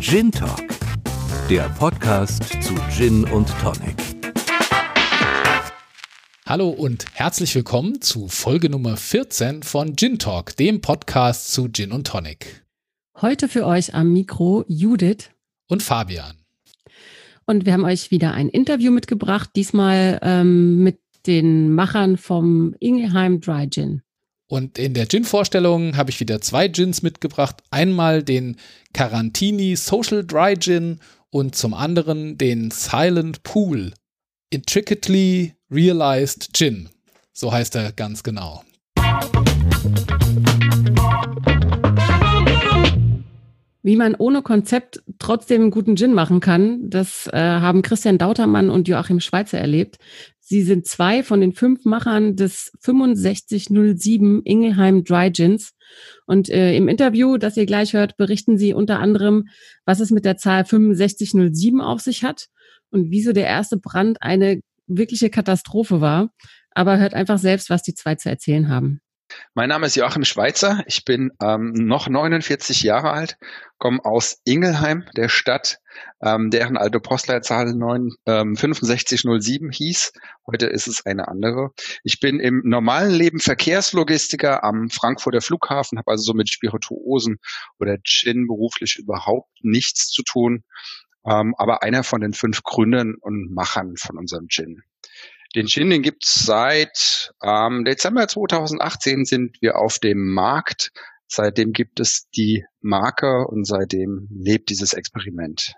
Gin Talk, der Podcast zu Gin und Tonic. Hallo und herzlich willkommen zu Folge Nummer 14 von Gin Talk, dem Podcast zu Gin und Tonic. Heute für euch am Mikro Judith und Fabian. Und wir haben euch wieder ein Interview mitgebracht, diesmal ähm, mit den Machern vom Ingelheim Dry Gin. Und in der Gin-Vorstellung habe ich wieder zwei Gins mitgebracht. Einmal den Carantini Social Dry Gin und zum anderen den Silent Pool Intricately Realized Gin. So heißt er ganz genau. Wie man ohne Konzept trotzdem einen guten Gin machen kann, das äh, haben Christian Dautermann und Joachim Schweizer erlebt. Sie sind zwei von den fünf Machern des 6507 Ingelheim Dry Gins. Und äh, im Interview, das ihr gleich hört, berichten sie unter anderem, was es mit der Zahl 6507 auf sich hat und wieso der erste Brand eine wirkliche Katastrophe war. Aber hört einfach selbst, was die zwei zu erzählen haben. Mein Name ist Joachim Schweitzer. Ich bin ähm, noch 49 Jahre alt, komme aus Ingelheim, der Stadt, ähm, deren alte Postleitzahl 9, ähm, 6507 hieß. Heute ist es eine andere. Ich bin im normalen Leben Verkehrslogistiker am Frankfurter Flughafen, habe also so mit Spirituosen oder Gin beruflich überhaupt nichts zu tun, ähm, aber einer von den fünf Gründern und Machern von unserem Gin. Den Gin, den gibt's seit ähm, Dezember 2018 sind wir auf dem Markt. Seitdem gibt es die Marke und seitdem lebt dieses Experiment.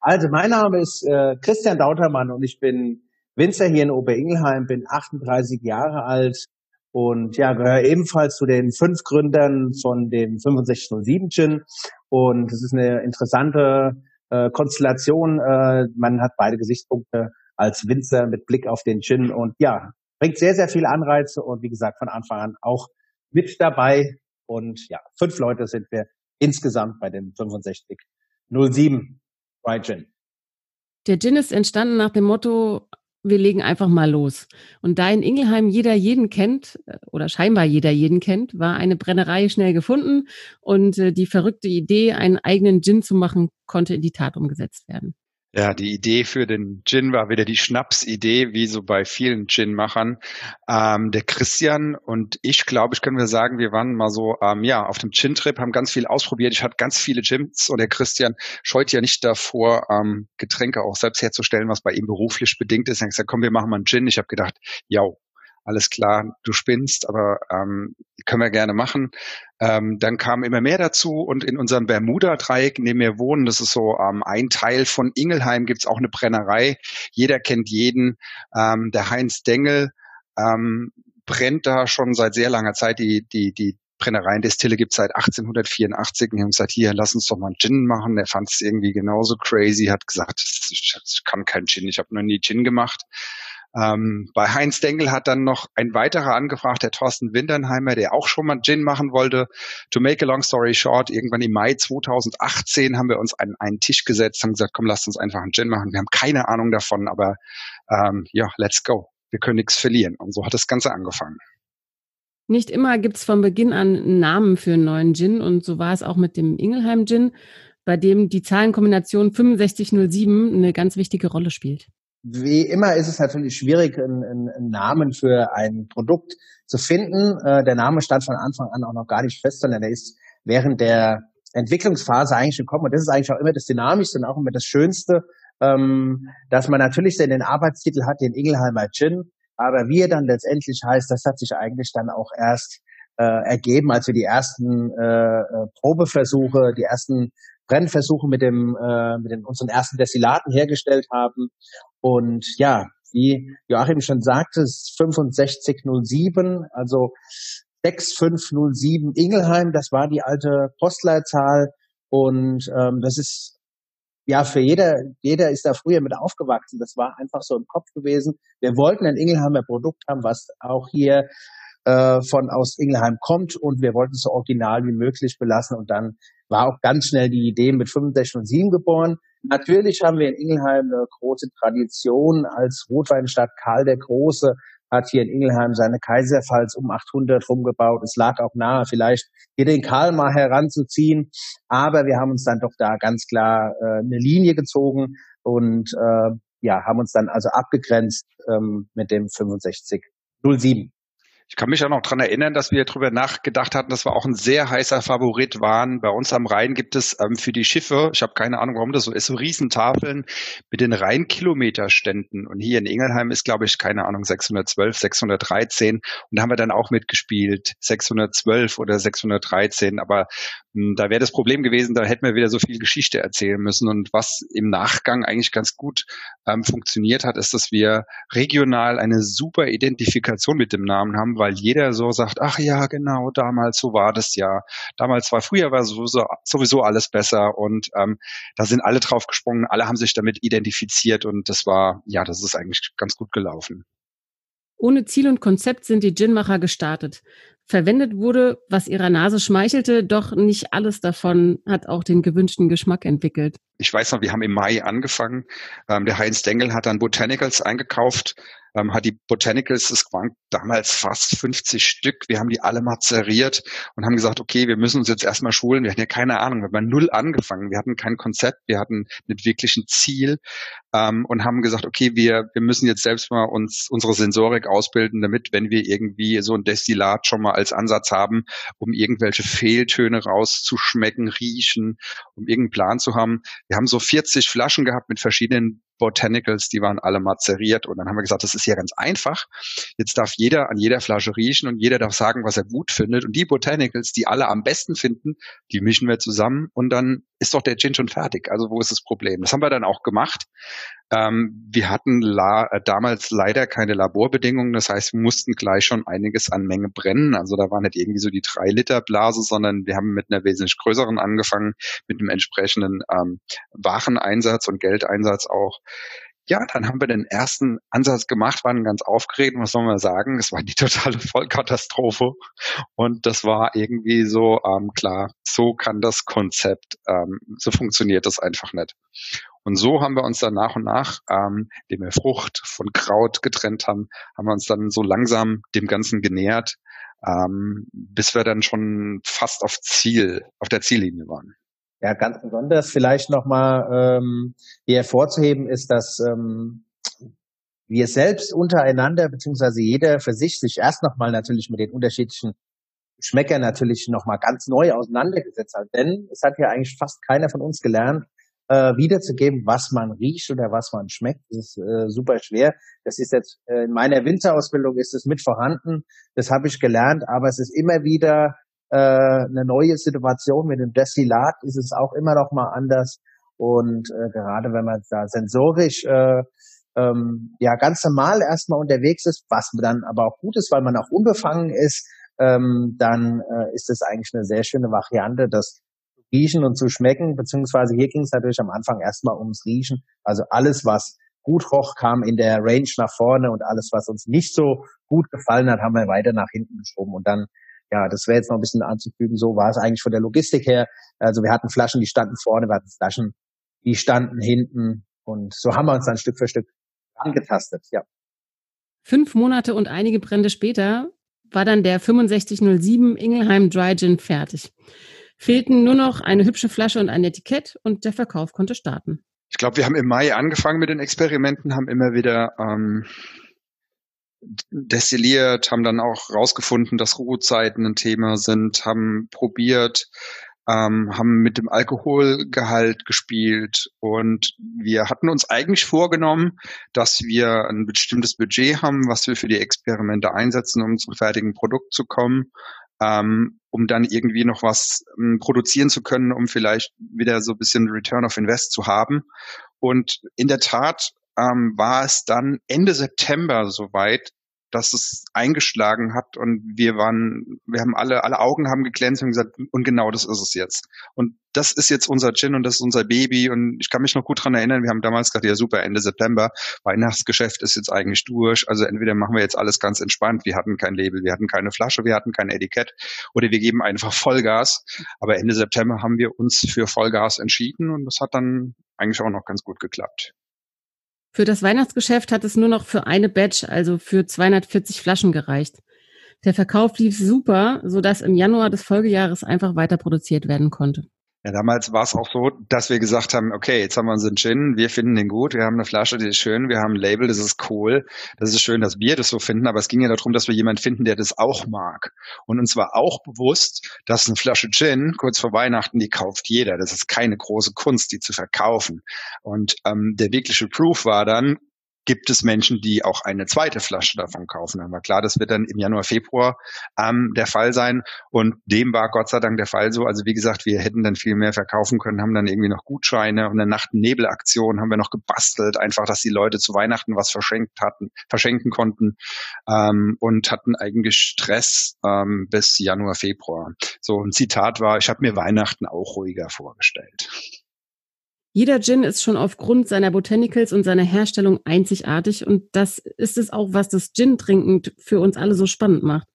Also mein Name ist äh, Christian Dautermann und ich bin Winzer hier in Oberingelheim, bin 38 Jahre alt und ja, gehöre ebenfalls zu den fünf Gründern von dem 6507 Gin. Und es ist eine interessante äh, Konstellation. Äh, man hat beide Gesichtspunkte als Winzer mit Blick auf den Gin und ja, bringt sehr, sehr viele Anreize und wie gesagt, von Anfang an auch mit dabei. Und ja, fünf Leute sind wir insgesamt bei dem 6507 Dry Gin. Der Gin ist entstanden nach dem Motto, wir legen einfach mal los. Und da in Ingelheim jeder jeden kennt, äh, oder scheinbar jeder jeden kennt, war eine Brennerei schnell gefunden und äh, die verrückte Idee, einen eigenen Gin zu machen, konnte in die Tat umgesetzt werden. Ja, die Idee für den Gin war wieder die Schnapsidee, wie so bei vielen Gin-Machern. Ähm, der Christian und ich, glaube ich, können wir sagen, wir waren mal so ähm, ja auf dem Gin-Trip, haben ganz viel ausprobiert. Ich hatte ganz viele Gins und der Christian scheut ja nicht davor, ähm, Getränke auch selbst herzustellen, was bei ihm beruflich bedingt ist. Er hat gesagt, komm, wir machen mal einen Gin. Ich habe gedacht, ja, alles klar, du spinnst, aber ähm, können wir gerne machen. Ähm, dann kam immer mehr dazu und in unserem Bermuda-Dreieck, in dem wir wohnen, das ist so ähm, ein Teil von Ingelheim, gibt's auch eine Brennerei. Jeder kennt jeden. Ähm, der Heinz Dengel ähm, brennt da schon seit sehr langer Zeit. Die, die, die Brennereien Destille gibt's seit 1884. Wir haben gesagt, hier, lass uns doch mal einen Gin machen. Er fand es irgendwie genauso crazy, hat gesagt, ich kann keinen Gin, ich habe noch nie Gin gemacht. Ähm, bei Heinz Dengel hat dann noch ein weiterer angefragt, der Thorsten Winternheimer, der auch schon mal Gin machen wollte. To make a long story short, irgendwann im Mai 2018 haben wir uns an einen Tisch gesetzt, haben gesagt, komm, lasst uns einfach einen Gin machen. Wir haben keine Ahnung davon, aber ähm, ja, let's go. Wir können nichts verlieren. Und so hat das Ganze angefangen. Nicht immer gibt's von Beginn an einen Namen für einen neuen Gin und so war es auch mit dem Ingelheim Gin, bei dem die Zahlenkombination 6507 eine ganz wichtige Rolle spielt wie immer ist es natürlich schwierig, einen, einen Namen für ein Produkt zu finden. Äh, der Name stand von Anfang an auch noch gar nicht fest, sondern er ist während der Entwicklungsphase eigentlich gekommen. Und das ist eigentlich auch immer das Dynamischste und auch immer das Schönste, ähm, dass man natürlich den Arbeitstitel hat, den Ingelheimer Gin. Aber wie er dann letztendlich heißt, das hat sich eigentlich dann auch erst äh, ergeben, als wir die ersten äh, äh Probeversuche, die ersten Brennversuche mit dem äh, mit den, unseren ersten Destillaten hergestellt haben. Und ja, wie Joachim schon sagte, es ist 6507, also 6507 Ingelheim, das war die alte Postleitzahl. Und ähm, das ist ja, für jeder, jeder ist da früher mit aufgewachsen. Das war einfach so im Kopf gewesen. Wir wollten ein Ingelheimer Produkt haben, was auch hier äh, von aus Ingelheim kommt und wir wollten es so original wie möglich belassen und dann war auch ganz schnell die Idee mit 65 und 7 geboren. Natürlich haben wir in Ingelheim eine große Tradition als Rotweinstadt. Karl der Große hat hier in Ingelheim seine Kaiserpfalz um 800 rumgebaut. Es lag auch nahe, vielleicht hier den Karl mal heranzuziehen. Aber wir haben uns dann doch da ganz klar äh, eine Linie gezogen und äh, ja, haben uns dann also abgegrenzt ähm, mit dem 6507. Ich kann mich auch noch dran erinnern, dass wir darüber nachgedacht hatten, dass wir auch ein sehr heißer Favorit waren. Bei uns am Rhein gibt es ähm, für die Schiffe, ich habe keine Ahnung, warum das so ist, so Riesentafeln mit den Rheinkilometerständen. Und hier in Ingelheim ist, glaube ich, keine Ahnung, 612, 613. Und da haben wir dann auch mitgespielt, 612 oder 613. Aber mh, hm, da wäre das Problem gewesen, da hätten wir wieder so viel Geschichte erzählen müssen. Und was im Nachgang eigentlich ganz gut ähm, funktioniert hat, ist, dass wir regional eine super Identifikation mit dem Namen haben weil jeder so sagt, ach ja, genau, damals so war das ja. Damals war früher war sowieso, sowieso alles besser und ähm, da sind alle drauf gesprungen, alle haben sich damit identifiziert und das war, ja, das ist eigentlich ganz gut gelaufen. Ohne Ziel und Konzept sind die Ginmacher gestartet. Verwendet wurde, was ihrer Nase schmeichelte, doch nicht alles davon hat auch den gewünschten Geschmack entwickelt. Ich weiß noch, wir haben im Mai angefangen. Ähm, der Heinz Dengel hat dann Botanicals eingekauft ähm, hat die Botanicals, es waren damals fast 50 Stück, wir haben die alle mazeriert und haben gesagt, okay, wir müssen uns jetzt erstmal schulen, wir hatten ja keine Ahnung, wir haben null angefangen, wir hatten kein Konzept, wir hatten nicht wirklich ein Ziel ähm, und haben gesagt, okay, wir, wir müssen jetzt selbst mal uns unsere Sensorik ausbilden, damit, wenn wir irgendwie so ein Destillat schon mal als Ansatz haben, um irgendwelche Fehltöne rauszuschmecken, riechen, um irgendeinen Plan zu haben. Wir haben so 40 Flaschen gehabt mit verschiedenen Botanicals, die waren alle mazeriert. Und dann haben wir gesagt, das ist ja ganz einfach. Jetzt darf jeder an jeder Flasche riechen und jeder darf sagen, was er gut findet. Und die Botanicals, die alle am besten finden, die mischen wir zusammen und dann ist doch der Gin schon fertig. Also wo ist das Problem? Das haben wir dann auch gemacht. Ähm, wir hatten la äh, damals leider keine Laborbedingungen. Das heißt, wir mussten gleich schon einiges an Menge brennen. Also da war nicht irgendwie so die drei Liter Blase, sondern wir haben mit einer wesentlich größeren angefangen, mit einem entsprechenden ähm, Wareneinsatz und Geldeinsatz auch ja, dann haben wir den ersten Ansatz gemacht, waren ganz aufgeregt, was soll man sagen? Es war die totale Vollkatastrophe. Und das war irgendwie so, ähm, klar, so kann das Konzept, ähm, so funktioniert das einfach nicht. Und so haben wir uns dann nach und nach, ähm, indem wir Frucht von Kraut getrennt haben, haben wir uns dann so langsam dem Ganzen genähert, ähm, bis wir dann schon fast auf Ziel, auf der Ziellinie waren. Ja, ganz besonders vielleicht nochmal ähm, hier hervorzuheben ist, dass ähm, wir selbst untereinander, beziehungsweise jeder für sich, sich erst nochmal natürlich mit den unterschiedlichen Geschmäckern natürlich nochmal ganz neu auseinandergesetzt hat. Denn es hat ja eigentlich fast keiner von uns gelernt, äh, wiederzugeben, was man riecht oder was man schmeckt. Das ist äh, super schwer. Das ist jetzt äh, in meiner Winterausbildung ist es mit vorhanden. Das habe ich gelernt, aber es ist immer wieder äh, eine neue Situation mit dem Destillat ist es auch immer noch mal anders. Und äh, gerade wenn man da sensorisch äh, ähm, ja ganz normal erstmal unterwegs ist, was dann aber auch gut ist, weil man auch unbefangen ist, ähm, dann äh, ist es eigentlich eine sehr schöne Variante, das zu riechen und zu schmecken. Beziehungsweise hier ging es natürlich am Anfang erstmal ums Riechen. Also alles, was gut roch, kam in der Range nach vorne und alles, was uns nicht so gut gefallen hat, haben wir weiter nach hinten geschoben. Und dann ja, das wäre jetzt noch ein bisschen anzufügen. So war es eigentlich von der Logistik her. Also wir hatten Flaschen, die standen vorne, wir hatten Flaschen, die standen hinten. Und so haben wir uns dann Stück für Stück angetastet, ja. Fünf Monate und einige Brände später war dann der 6507 Ingelheim Dry Gin fertig. Fehlten nur noch eine hübsche Flasche und ein Etikett und der Verkauf konnte starten. Ich glaube, wir haben im Mai angefangen mit den Experimenten, haben immer wieder ähm, destilliert, haben dann auch rausgefunden, dass Ruhezeiten ein Thema sind, haben probiert, ähm, haben mit dem Alkoholgehalt gespielt und wir hatten uns eigentlich vorgenommen, dass wir ein bestimmtes Budget haben, was wir für die Experimente einsetzen, um zum fertigen Produkt zu kommen, ähm, um dann irgendwie noch was ähm, produzieren zu können, um vielleicht wieder so ein bisschen Return of Invest zu haben. Und in der Tat ähm, war es dann Ende September soweit, dass es eingeschlagen hat und wir waren, wir haben alle, alle Augen haben geglänzt und gesagt, und genau das ist es jetzt. Und das ist jetzt unser Gin und das ist unser Baby und ich kann mich noch gut dran erinnern, wir haben damals gesagt, ja super, Ende September, Weihnachtsgeschäft ist jetzt eigentlich durch, also entweder machen wir jetzt alles ganz entspannt, wir hatten kein Label, wir hatten keine Flasche, wir hatten kein Etikett oder wir geben einfach Vollgas, aber Ende September haben wir uns für Vollgas entschieden und das hat dann eigentlich auch noch ganz gut geklappt. Für das Weihnachtsgeschäft hat es nur noch für eine Batch, also für 240 Flaschen gereicht. Der Verkauf lief super, sodass im Januar des Folgejahres einfach weiter produziert werden konnte. Ja, damals war es auch so, dass wir gesagt haben, okay, jetzt haben wir unseren Gin, wir finden den gut, wir haben eine Flasche, die ist schön, wir haben ein Label, das ist cool, das ist schön, dass wir das so finden, aber es ging ja darum, dass wir jemanden finden, der das auch mag. Und uns war auch bewusst, dass eine Flasche Gin kurz vor Weihnachten, die kauft jeder. Das ist keine große Kunst, die zu verkaufen. Und ähm, der wirkliche Proof war dann, gibt es Menschen, die auch eine zweite Flasche davon kaufen. War klar, das wird dann im Januar, Februar ähm, der Fall sein. Und dem war Gott sei Dank der Fall so. Also wie gesagt, wir hätten dann viel mehr verkaufen können, haben dann irgendwie noch Gutscheine und eine Nacht-Nebel-Aktion haben wir noch gebastelt, einfach, dass die Leute zu Weihnachten was verschenkt hatten, verschenken konnten ähm, und hatten eigentlich Stress ähm, bis Januar, Februar. So ein Zitat war, ich habe mir Weihnachten auch ruhiger vorgestellt. Jeder Gin ist schon aufgrund seiner Botanicals und seiner Herstellung einzigartig und das ist es auch, was das Gin-Trinken für uns alle so spannend macht.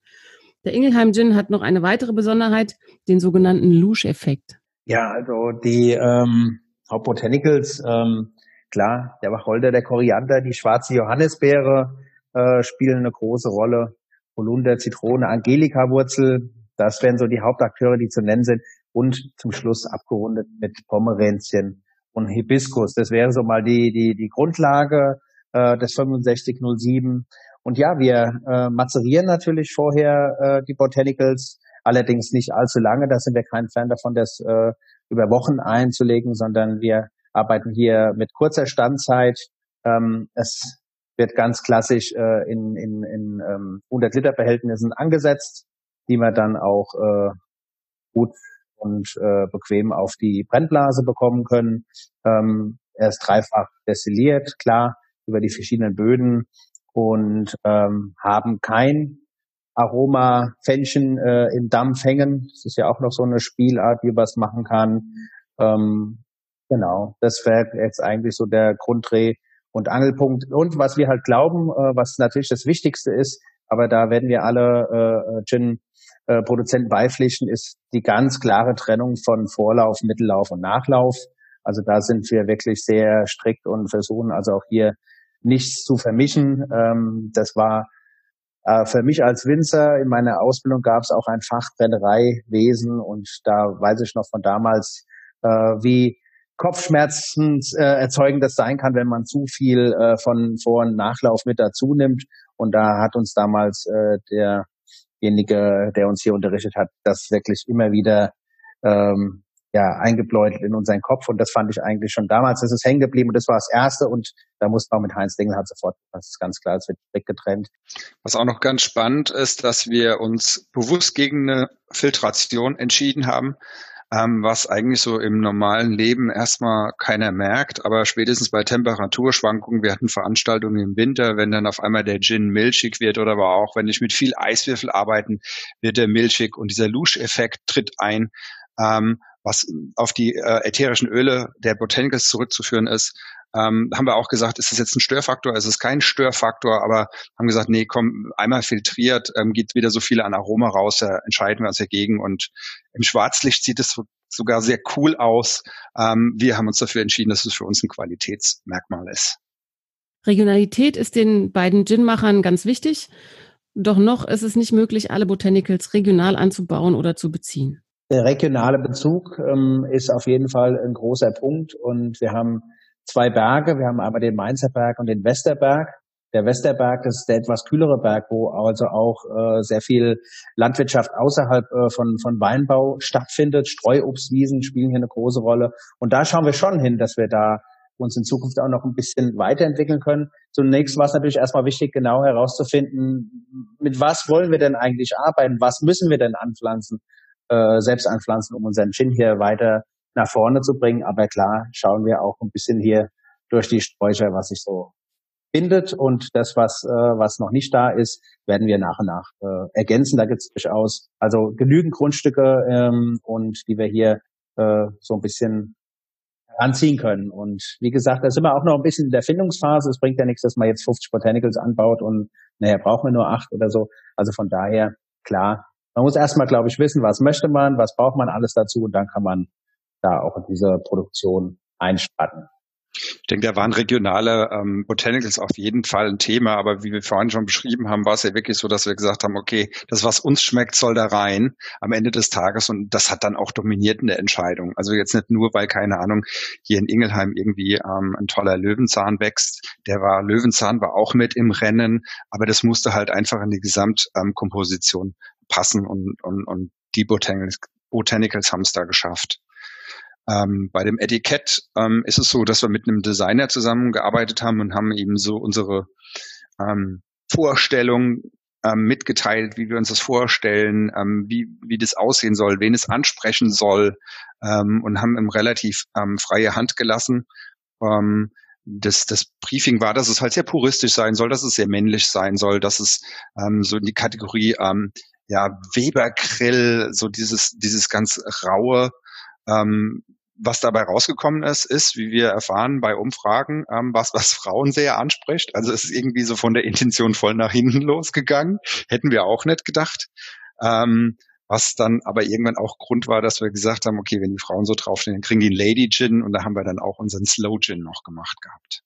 Der Ingelheim Gin hat noch eine weitere Besonderheit, den sogenannten Lusch-Effekt. Ja, also die ähm, Hauptbotanicals, ähm, klar, der Wacholder, der Koriander, die schwarze Johannisbeere äh, spielen eine große Rolle. Holunder, Zitrone, Angelika-Wurzel, das wären so die Hauptakteure, die zu nennen sind. Und zum Schluss abgerundet mit Pomeränzchen und Hibiskus. Das wäre so mal die, die, die Grundlage äh, des 6507. Und ja, wir äh, mazerieren natürlich vorher äh, die Botanicals, allerdings nicht allzu lange. Da sind wir kein Fan davon, das äh, über Wochen einzulegen, sondern wir arbeiten hier mit kurzer Standzeit. Ähm, es wird ganz klassisch äh, in, in, in ähm, 100 Liter Behältnissen angesetzt, die man dann auch äh, gut und äh, bequem auf die Brennblase bekommen können. Ähm, er ist dreifach destilliert, klar, über die verschiedenen Böden und ähm, haben kein Aroma Fännchen äh, im Dampf hängen. Das ist ja auch noch so eine Spielart, wie man es machen kann. Ähm, genau, das wäre jetzt eigentlich so der Grunddreh und Angelpunkt. Und was wir halt glauben, äh, was natürlich das Wichtigste ist, aber da werden wir alle äh, Gin äh, Produzenten beipflichten, ist die ganz klare Trennung von Vorlauf, Mittellauf und Nachlauf. Also da sind wir wirklich sehr strikt und versuchen also auch hier nichts zu vermischen. Ähm, das war äh, für mich als Winzer in meiner Ausbildung gab es auch ein Fach Brennereiwesen und da weiß ich noch von damals, äh, wie Kopfschmerzen äh, erzeugen das sein kann, wenn man zu viel äh, von Vor- und Nachlauf mit dazu nimmt. Und da hat uns damals äh, der derjenige, der uns hier unterrichtet hat, das wirklich immer wieder ähm, ja, eingebläut in unseren Kopf. Und das fand ich eigentlich schon damals, das ist hängen geblieben und das war das Erste. Und da musste man mit Heinz Dingelhardt sofort, das ist ganz klar, es wird weggetrennt. Was auch noch ganz spannend ist, dass wir uns bewusst gegen eine Filtration entschieden haben ähm, was eigentlich so im normalen Leben erstmal keiner merkt, aber spätestens bei Temperaturschwankungen, wir hatten Veranstaltungen im Winter, wenn dann auf einmal der Gin milchig wird oder aber auch, wenn ich mit viel Eiswürfel arbeiten, wird der milchig und dieser Lusch-Effekt tritt ein. Ähm, was auf die äh, ätherischen Öle der Botanicals zurückzuführen ist, ähm, haben wir auch gesagt, ist es jetzt ein Störfaktor? Es ist kein Störfaktor, aber haben gesagt, nee, komm, einmal filtriert, ähm, geht wieder so viel an Aroma raus, da entscheiden wir uns dagegen. Und im Schwarzlicht sieht es sogar sehr cool aus. Ähm, wir haben uns dafür entschieden, dass es für uns ein Qualitätsmerkmal ist. Regionalität ist den beiden Gin-Machern ganz wichtig. Doch noch ist es nicht möglich, alle Botanicals regional anzubauen oder zu beziehen. Der regionale Bezug ähm, ist auf jeden Fall ein großer Punkt und wir haben zwei Berge. Wir haben einmal den Mainzer Berg und den Westerberg. Der Westerberg, das ist der etwas kühlere Berg, wo also auch äh, sehr viel Landwirtschaft außerhalb äh, von, von Weinbau stattfindet. Streuobstwiesen spielen hier eine große Rolle. Und da schauen wir schon hin, dass wir da uns in Zukunft auch noch ein bisschen weiterentwickeln können. Zunächst war es natürlich erstmal wichtig, genau herauszufinden, mit was wollen wir denn eigentlich arbeiten? Was müssen wir denn anpflanzen, äh, selbst anpflanzen, um unseren Gin hier weiter nach vorne zu bringen. Aber klar, schauen wir auch ein bisschen hier durch die Sträucher, was sich so findet. Und das, was, äh, was noch nicht da ist, werden wir nach und nach äh, ergänzen. Da gibt es durchaus also genügend Grundstücke ähm, und die wir hier äh, so ein bisschen anziehen können. Und wie gesagt, da sind wir auch noch ein bisschen in der Findungsphase. Es bringt ja nichts, dass man jetzt 50 Botanicals anbaut und naja, brauchen wir nur acht oder so. Also von daher, klar, man muss erstmal, glaube ich, wissen, was möchte man, was braucht man alles dazu und dann kann man da auch in diese Produktion einspannen. Ich denke, da waren regionale ähm, Botanicals auf jeden Fall ein Thema, aber wie wir vorhin schon beschrieben haben, war es ja wirklich so, dass wir gesagt haben, okay, das, was uns schmeckt, soll da rein am Ende des Tages und das hat dann auch dominiert in der Entscheidung. Also jetzt nicht nur, weil, keine Ahnung, hier in Ingelheim irgendwie ähm, ein toller Löwenzahn wächst. Der war, Löwenzahn war auch mit im Rennen, aber das musste halt einfach in die Gesamtkomposition ähm, passen und, und, und die Botanicals, Botanicals haben es da geschafft. Ähm, bei dem Etikett ähm, ist es so, dass wir mit einem Designer zusammengearbeitet haben und haben eben so unsere ähm, Vorstellung ähm, mitgeteilt, wie wir uns das vorstellen, ähm, wie, wie das aussehen soll, wen es ansprechen soll ähm, und haben ihm relativ ähm, freie Hand gelassen. Ähm, das, das Briefing war, dass es halt sehr puristisch sein soll, dass es sehr männlich sein soll, dass es ähm, so in die Kategorie ja Webergrill, so dieses dieses ganz raue was dabei rausgekommen ist, ist, wie wir erfahren bei Umfragen, ähm, was, was Frauen sehr anspricht. Also es ist irgendwie so von der Intention voll nach hinten losgegangen. Hätten wir auch nicht gedacht. Ähm, was dann aber irgendwann auch Grund war, dass wir gesagt haben, okay, wenn die Frauen so draufstehen, dann kriegen die Lady Gin und da haben wir dann auch unseren Slow Gin noch gemacht gehabt.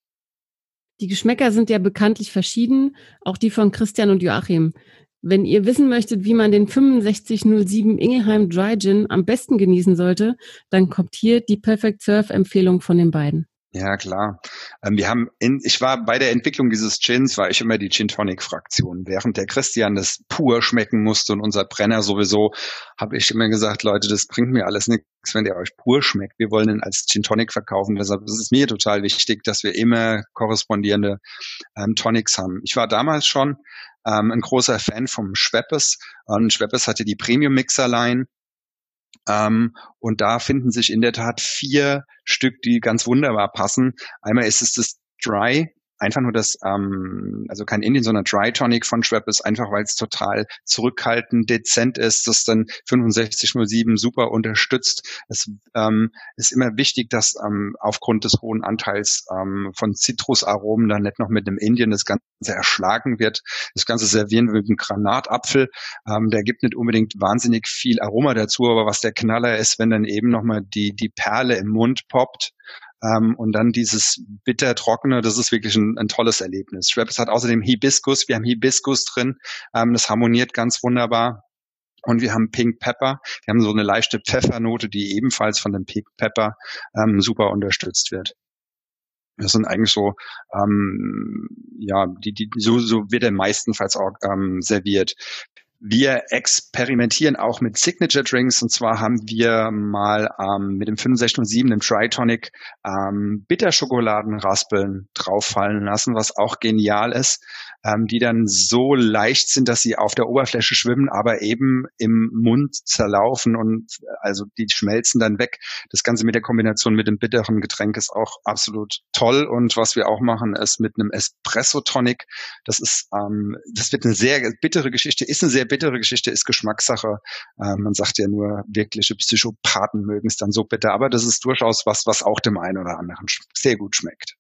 Die Geschmäcker sind ja bekanntlich verschieden, auch die von Christian und Joachim. Wenn ihr wissen möchtet, wie man den 6507 Ingelheim Dry Gin am besten genießen sollte, dann kommt hier die Perfect Surf Empfehlung von den beiden. Ja, klar. Ähm, wir haben in, ich war bei der Entwicklung dieses Gins, war ich immer die Gin Tonic Fraktion. Während der Christian das pur schmecken musste und unser Brenner sowieso, habe ich immer gesagt, Leute, das bringt mir alles nichts, wenn der euch pur schmeckt. Wir wollen ihn als Gin Tonic verkaufen. Deshalb ist es mir total wichtig, dass wir immer korrespondierende ähm, Tonics haben. Ich war damals schon ähm, ein großer Fan vom Schweppes. Und Schweppes hatte die Premium Mixer Line. Ähm, und da finden sich in der Tat vier Stück, die ganz wunderbar passen. Einmal ist es das Dry einfach nur das, ähm, also kein Indien, sondern Dry Tonic von Schweppes, einfach weil es total zurückhaltend, dezent ist, das dann 6507 super unterstützt. Es ähm, ist immer wichtig, dass ähm, aufgrund des hohen Anteils ähm, von Zitrusaromen dann nicht noch mit einem Indien das Ganze erschlagen wird. Das Ganze servieren wir mit einem Granatapfel. Ähm, der gibt nicht unbedingt wahnsinnig viel Aroma dazu, aber was der Knaller ist, wenn dann eben nochmal die, die Perle im Mund poppt, ähm, und dann dieses bitter trockene, das ist wirklich ein, ein tolles Erlebnis. Schweppes hat außerdem Hibiskus. Wir haben Hibiskus drin. Ähm, das harmoniert ganz wunderbar. Und wir haben Pink Pepper. Wir haben so eine leichte Pfeffernote, die ebenfalls von dem Pink Pepper ähm, super unterstützt wird. Das sind eigentlich so, ähm, ja, die, die, so, so wird er meistenfalls auch ähm, serviert. Wir experimentieren auch mit Signature Drinks. Und zwar haben wir mal ähm, mit dem 6507 im Tritonic ähm, Bitterschokoladenraspeln drauffallen lassen, was auch genial ist, ähm, die dann so leicht sind, dass sie auf der Oberfläche schwimmen, aber eben im Mund zerlaufen und also die schmelzen dann weg. Das Ganze mit der Kombination mit dem bitteren Getränk ist auch absolut toll und was wir auch machen ist mit einem Espresso Tonic. Das ist, ähm, das wird eine sehr bittere Geschichte, ist eine sehr bittere Geschichte ist Geschmackssache. Äh, man sagt ja nur, wirkliche Psychopathen mögen es dann so bitter, aber das ist durchaus was, was auch dem einen oder anderen sehr gut schmeckt.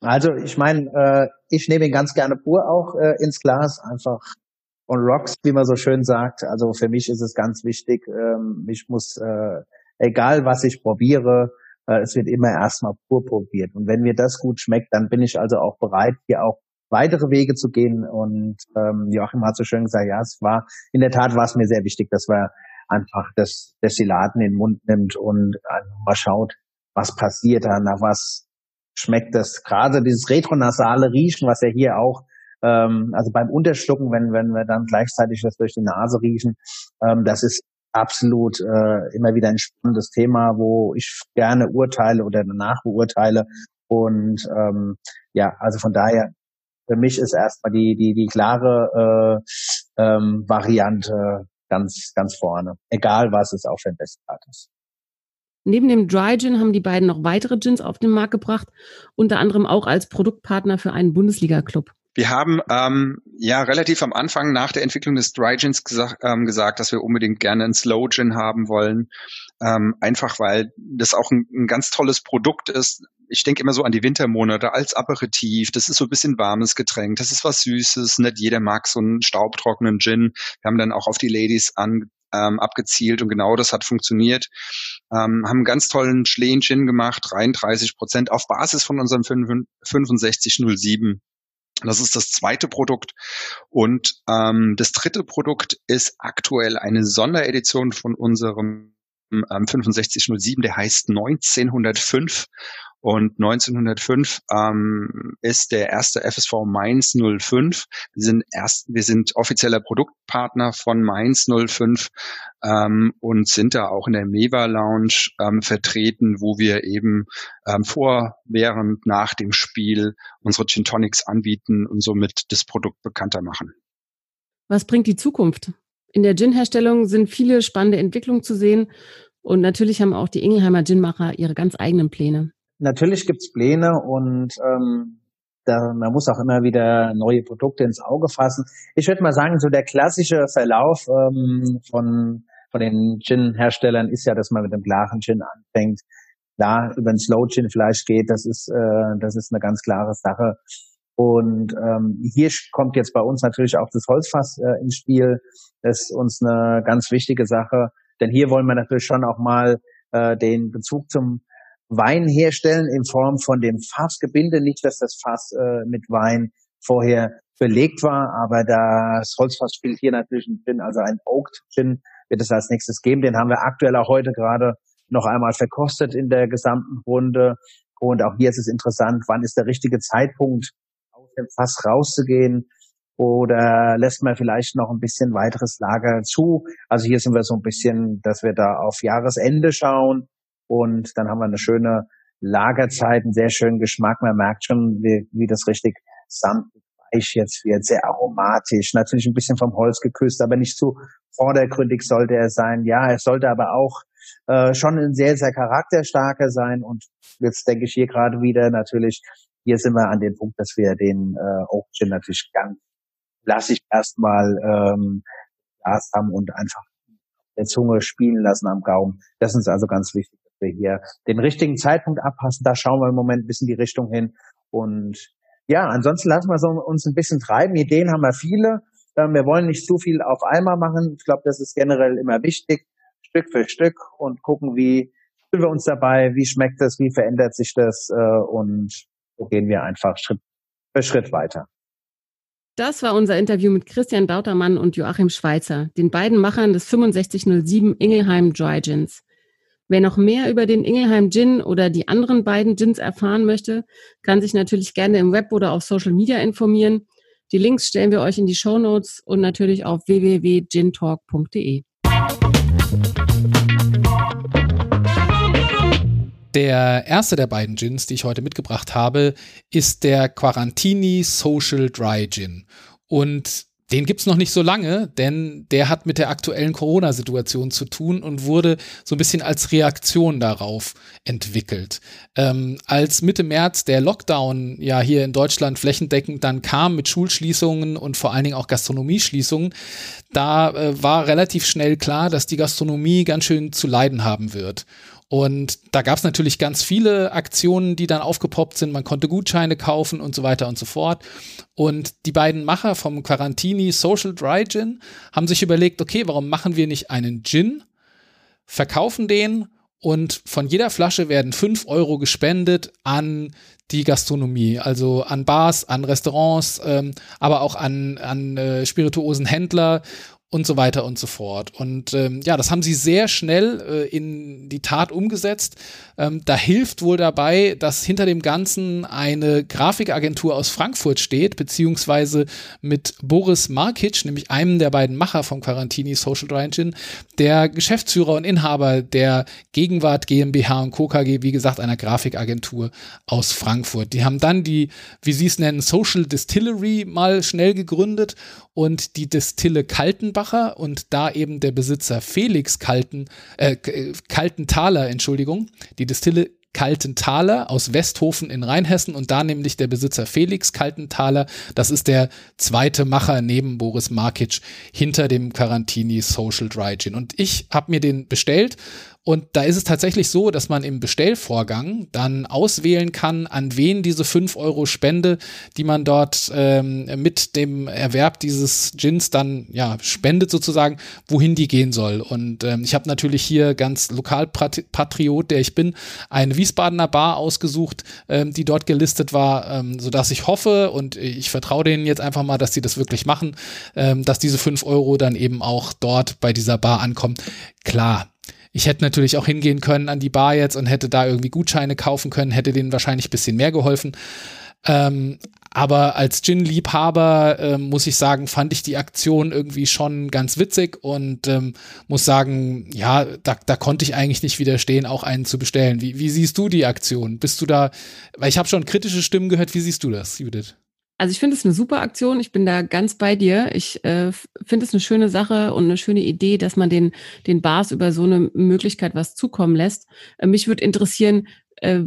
Also ich meine, äh, ich nehme ihn ganz gerne pur auch äh, ins Glas, einfach on rocks, wie man so schön sagt. Also für mich ist es ganz wichtig, ähm, ich muss, äh, egal was ich probiere, äh, es wird immer erstmal pur probiert. Und wenn mir das gut schmeckt, dann bin ich also auch bereit, hier auch weitere Wege zu gehen. Und ähm, Joachim hat so schön gesagt, ja, es war in der Tat war es mir sehr wichtig, dass wir einfach das Destillaten in den Mund nimmt und mal schaut, was passiert da, nach was schmeckt das. Gerade dieses retronasale Riechen, was ja hier auch, ähm, also beim Unterschlucken, wenn, wenn wir dann gleichzeitig das durch die Nase riechen, ähm, das ist absolut äh, immer wieder ein spannendes Thema, wo ich gerne urteile oder danach beurteile. Und ähm, ja, also von daher für mich ist erstmal die, die, die klare äh, ähm, Variante ganz, ganz vorne. Egal was es auch für ein Destillat ist. Neben dem Dry Gin haben die beiden noch weitere Gins auf den Markt gebracht, unter anderem auch als Produktpartner für einen Bundesliga-Club. Wir haben ähm, ja relativ am Anfang nach der Entwicklung des Dry Gins gesagt, ähm, gesagt, dass wir unbedingt gerne einen Slow Gin haben wollen. Ähm, einfach weil das auch ein, ein ganz tolles Produkt ist, ich denke immer so an die Wintermonate als Aperitif. Das ist so ein bisschen warmes Getränk. Das ist was Süßes. Nicht jeder mag so einen staubtrockenen Gin. Wir haben dann auch auf die Ladies an, ähm, abgezielt und genau das hat funktioniert. Ähm, haben einen ganz tollen Schleen Gin gemacht, 33 Prozent auf Basis von unserem 6507 das ist das zweite Produkt. Und ähm, das dritte Produkt ist aktuell eine Sonderedition von unserem ähm, 6507, der heißt 1905. Und 1905 ähm, ist der erste FSV Mainz 05. Wir sind erst, wir sind offizieller Produktpartner von Mainz 05 ähm, und sind da auch in der Meva Lounge ähm, vertreten, wo wir eben ähm, vor, während, nach dem Spiel unsere Gin Tonics anbieten und somit das Produkt bekannter machen. Was bringt die Zukunft? In der Gin-Herstellung sind viele spannende Entwicklungen zu sehen und natürlich haben auch die Ingelheimer Ginmacher ihre ganz eigenen Pläne natürlich gibt's Pläne und ähm, da, man muss auch immer wieder neue Produkte ins Auge fassen. Ich würde mal sagen, so der klassische Verlauf ähm, von, von den Gin-Herstellern ist ja, dass man mit einem klaren Gin anfängt. Da über den Slow Gin vielleicht geht, das ist, äh, das ist eine ganz klare Sache. Und ähm, hier kommt jetzt bei uns natürlich auch das Holzfass äh, ins Spiel. Das ist uns eine ganz wichtige Sache, denn hier wollen wir natürlich schon auch mal äh, den Bezug zum Wein herstellen in Form von dem Fassgebinde. Nicht, dass das Fass äh, mit Wein vorher belegt war, aber das Holzfass spielt hier natürlich ein Gin, also ein Oaked Gin wird es als nächstes geben. Den haben wir aktuell auch heute gerade noch einmal verkostet in der gesamten Runde. Und auch hier ist es interessant, wann ist der richtige Zeitpunkt, aus dem Fass rauszugehen oder lässt man vielleicht noch ein bisschen weiteres Lager zu. Also hier sind wir so ein bisschen, dass wir da auf Jahresende schauen und dann haben wir eine schöne Lagerzeit, einen sehr schönen Geschmack. Man merkt schon, wie, wie das richtig samtig weich jetzt wird, sehr aromatisch, natürlich ein bisschen vom Holz geküsst, aber nicht zu vordergründig sollte er sein. Ja, er sollte aber auch äh, schon ein sehr, sehr charakterstarker sein. Und jetzt denke ich hier gerade wieder natürlich, hier sind wir an dem Punkt, dass wir den äh, Oak Gin natürlich ganz klassisch erstmal ähm, Glas haben und einfach der Zunge spielen lassen am Gaumen. Das ist also ganz wichtig wir hier den richtigen Zeitpunkt abpassen. Da schauen wir im Moment ein bisschen die Richtung hin. Und ja, ansonsten lassen wir so uns ein bisschen treiben. Ideen haben wir viele. Ähm, wir wollen nicht zu viel auf einmal machen. Ich glaube, das ist generell immer wichtig. Stück für Stück und gucken, wie fühlen wir uns dabei, wie schmeckt das, wie verändert sich das äh, und so gehen wir einfach Schritt für Schritt weiter. Das war unser Interview mit Christian Dautermann und Joachim Schweizer, den beiden Machern des 6507 Ingelheim Dry Gins. Wer noch mehr über den Ingelheim Gin oder die anderen beiden Gins erfahren möchte, kann sich natürlich gerne im Web oder auf Social Media informieren. Die Links stellen wir euch in die Show Notes und natürlich auf www.gintalk.de. Der erste der beiden Gins, die ich heute mitgebracht habe, ist der Quarantini Social Dry Gin. Und den gibt's noch nicht so lange, denn der hat mit der aktuellen Corona-Situation zu tun und wurde so ein bisschen als Reaktion darauf entwickelt. Ähm, als Mitte März der Lockdown ja hier in Deutschland flächendeckend dann kam mit Schulschließungen und vor allen Dingen auch Gastronomieschließungen, da äh, war relativ schnell klar, dass die Gastronomie ganz schön zu leiden haben wird. Und da gab es natürlich ganz viele Aktionen, die dann aufgepoppt sind. Man konnte Gutscheine kaufen und so weiter und so fort. Und die beiden Macher vom Quarantini Social Dry Gin haben sich überlegt, okay, warum machen wir nicht einen Gin, verkaufen den und von jeder Flasche werden fünf Euro gespendet an die Gastronomie, also an Bars, an Restaurants, ähm, aber auch an, an äh, spirituosen Händler und so weiter und so fort. Und ähm, ja, das haben sie sehr schnell äh, in die Tat umgesetzt. Ähm, da hilft wohl dabei, dass hinter dem Ganzen eine Grafikagentur aus Frankfurt steht, beziehungsweise mit Boris Markic, nämlich einem der beiden Macher vom Quarantini Social Engine, der Geschäftsführer und Inhaber der Gegenwart GmbH und Co. KG, wie gesagt, einer Grafikagentur aus Frankfurt. Die haben dann die, wie sie es nennen, Social Distillery mal schnell gegründet und die Distille Kaltenbacher und da eben der Besitzer Felix Kalten, äh, Kaltenthaler, Entschuldigung, die Distille Kaltenthaler aus Westhofen in Rheinhessen und da nämlich der Besitzer Felix Kaltenthaler. Das ist der zweite Macher neben Boris Markic hinter dem Carantini Social Dry Gin. Und ich habe mir den bestellt Und da ist es tatsächlich so, dass man im Bestellvorgang dann auswählen kann, an wen diese 5 Euro Spende, die man dort ähm, mit dem Erwerb dieses Gins dann ja spendet sozusagen, wohin die gehen soll. Und ähm, ich habe natürlich hier ganz Lokalpatriot, der ich bin, eine Wiesbadener Bar ausgesucht, ähm, die dort gelistet war, ähm, sodass ich hoffe und ich vertraue denen jetzt einfach mal, dass sie das wirklich machen, ähm, dass diese 5 Euro dann eben auch dort bei dieser Bar ankommen. Klar, ich hätte natürlich auch hingehen können an die Bar jetzt und hätte da irgendwie Gutscheine kaufen können, hätte denen wahrscheinlich ein bisschen mehr geholfen. Ähm, aber als Gin-Liebhaber äh, muss ich sagen, fand ich die Aktion irgendwie schon ganz witzig und ähm, muss sagen, ja, da, da konnte ich eigentlich nicht widerstehen, auch einen zu bestellen. Wie, wie siehst du die Aktion? Bist du da, weil ich habe schon kritische Stimmen gehört, wie siehst du das, Judith? Also ich finde es eine super Aktion. Ich bin da ganz bei dir. Ich äh, finde es eine schöne Sache und eine schöne Idee, dass man den, den Bars über so eine Möglichkeit was zukommen lässt. Äh, mich würde interessieren, äh,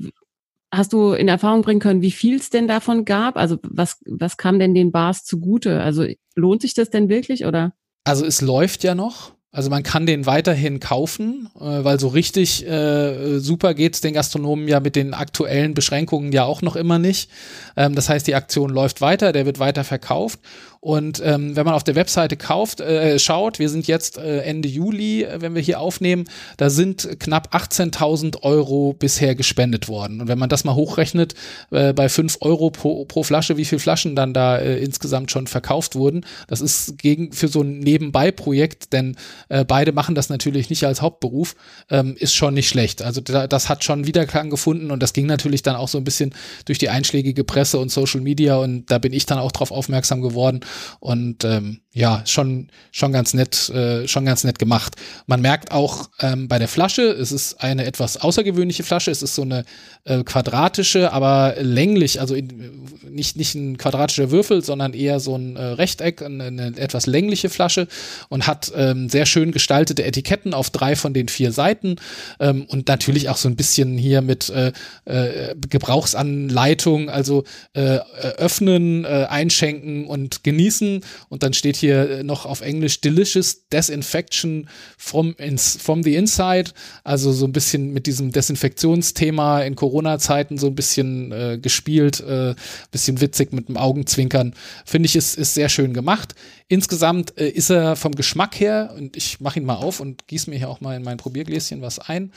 hast du in Erfahrung bringen können, wie viel es denn davon gab? Also was, was kam denn den Bars zugute? Also lohnt sich das denn wirklich oder? Also es läuft ja noch. Also man kann den weiterhin kaufen, äh, weil so richtig äh, super geht's den Gastronomen ja mit den aktuellen Beschränkungen ja auch noch immer nicht. Ähm, das heißt, die Aktion läuft weiter, der wird weiter verkauft und ähm, wenn man auf der Webseite kauft, äh, schaut, wir sind jetzt äh, Ende Juli, äh, wenn wir hier aufnehmen, da sind knapp 18.000 Euro bisher gespendet worden. Und wenn man das mal hochrechnet, äh, bei 5 Euro pro, pro Flasche, wie viele Flaschen dann da äh, insgesamt schon verkauft wurden, das ist gegen für so ein Nebenbei-Projekt, denn äh, beide machen das natürlich nicht als Hauptberuf, ähm, ist schon nicht schlecht. Also da, das hat schon Wiederklang gefunden und das ging natürlich dann auch so ein bisschen durch die einschlägige Presse und Social Media und da bin ich dann auch drauf aufmerksam geworden und ähm, ja, schon, schon ganz nett, äh, schon ganz nett gemacht. Man merkt auch ähm, bei der Flasche, es ist eine etwas außergewöhnliche Flasche. Es ist so eine äh, quadratische, aber länglich, also in, nicht, nicht ein quadratischer Würfel, sondern eher so ein äh, Rechteck, eine, eine, etwas längliche Flasche und hat ähm, sehr schön gestaltete Etiketten auf drei von den vier Seiten ähm, und natürlich auch so ein bisschen hier mit äh, äh, Gebrauchsanleitung, also äh, öffnen, äh, einschenken und genießen und dann steht hier äh, noch auf Englisch Delicious Desinfection from, ins, from the Inside. Also so ein bisschen mit diesem Desinfektionsthema in Corona-Zeiten so ein bisschen äh, gespielt, äh, bisschen witzig mit dem Augenzwinkern. Finde ich, ist, ist sehr schön gemacht. Insgesamt äh, ist er vom Geschmack her, und ich mache ihn mal auf und gieße mir hier auch mal in mein Probiergläschen was ein,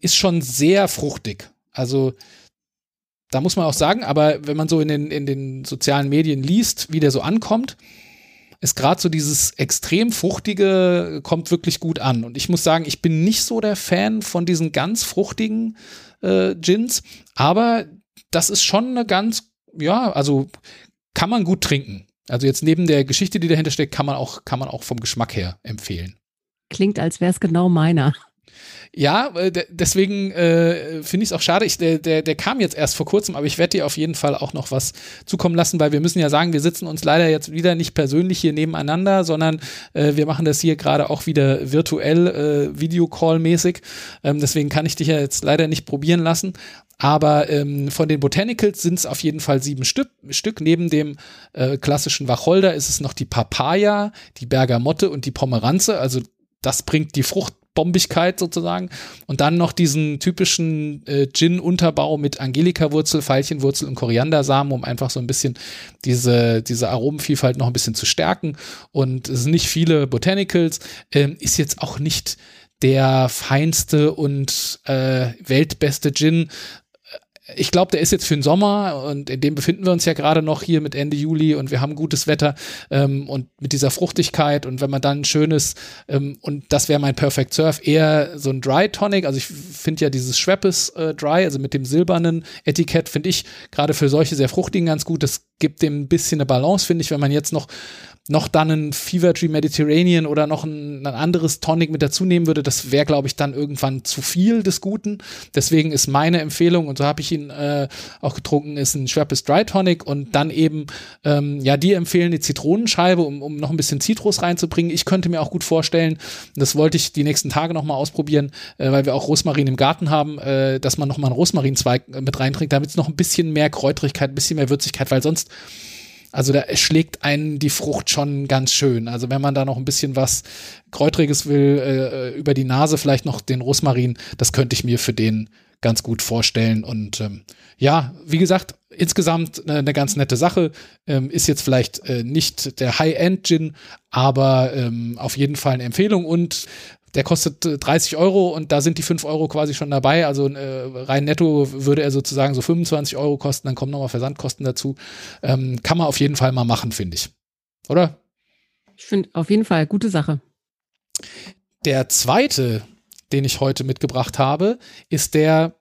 ist schon sehr fruchtig. Also da muss man auch sagen, aber wenn man so in den, in den sozialen Medien liest, wie der so ankommt, ist gerade so dieses extrem fruchtige kommt wirklich gut an. Und ich muss sagen, ich bin nicht so der Fan von diesen ganz fruchtigen äh, Gins, aber das ist schon eine ganz, ja, also kann man gut trinken. Also jetzt neben der Geschichte, die dahinter steckt, kann man auch, kann man auch vom Geschmack her empfehlen. Klingt, als wäre es genau meiner. Ja, äh, deswegen äh, finde ich es auch schade. Ich, der, der, der kam jetzt erst vor kurzem, aber ich werde dir auf jeden Fall auch noch was zukommen lassen, weil wir müssen ja sagen, wir sitzen uns leider jetzt wieder nicht persönlich hier nebeneinander, sondern äh, wir machen das hier gerade auch wieder virtuell, äh, Videocall-mäßig. Ähm, deswegen kann ich dich ja jetzt leider nicht probieren lassen. Aber ähm, von den Botanicals sind es auf jeden Fall sieben Stück. Stück. Neben dem äh, klassischen Wacholder ist es noch die Papaya, die Bergamotte und die Pomeranze. Also das bringt die Frucht Bombigkeit sozusagen. Und dann noch diesen typischen äh, Gin-Unterbau mit Angelika-Wurzel, Veilchenwurzel und Koriandersamen, um einfach so ein bisschen diese, diese Aromenvielfalt noch ein bisschen zu stärken. Und es sind nicht viele Botanicals. Ähm, ist jetzt auch nicht der feinste und äh, weltbeste Gin, ich glaube, der ist jetzt für den Sommer und in dem befinden wir uns ja gerade noch hier mit Ende Juli und wir haben gutes Wetter ähm, und mit dieser Fruchtigkeit und wenn man dann ein schönes ähm, und das wäre mein Perfect Surf eher so ein Dry Tonic, also ich finde ja dieses Schweppes äh, Dry, also mit dem silbernen Etikett finde ich gerade für solche sehr fruchtigen ganz gut. Das gibt dem ein bisschen eine Balance, finde ich, wenn man jetzt noch noch dann ein Fever Tree Mediterranean oder noch ein, ein anderes Tonic mit dazu nehmen würde, das wäre, glaube ich, dann irgendwann zu viel des Guten. Deswegen ist meine Empfehlung, und so habe ich ihn äh, auch getrunken, ist ein Schweppes Dry Tonic und dann eben, ähm, ja, die empfehlen die Zitronenscheibe, um, um noch ein bisschen Zitrus reinzubringen. Ich könnte mir auch gut vorstellen, das wollte ich die nächsten Tage nochmal ausprobieren, äh, weil wir auch Rosmarin im Garten haben, äh, dass man nochmal einen Rosmarinzweig mit reintrinkt, damit es noch ein bisschen mehr Kräutrigkeit, ein bisschen mehr Würzigkeit, weil sonst Also da schlägt einen die Frucht schon ganz schön. Also wenn man da noch ein bisschen was Kräutriges will, äh, über die Nase vielleicht noch den Rosmarin, das könnte ich mir für den ganz gut vorstellen. Und ähm, ja, wie gesagt, insgesamt eine, eine ganz nette Sache. Ähm, ist jetzt vielleicht äh, nicht der High-End-Gin, aber ähm, auf jeden Fall eine Empfehlung. Und der kostet 30 äh, Euro und da sind die 5 Euro quasi schon dabei. Also äh, rein netto würde er sozusagen so 25 Euro kosten, dann kommen nochmal Versandkosten dazu. Ähm, kann man auf jeden Fall mal machen, finde ich. Oder? Ich finde auf jeden Fall gute Sache. Der zweite, den ich heute mitgebracht habe, ist der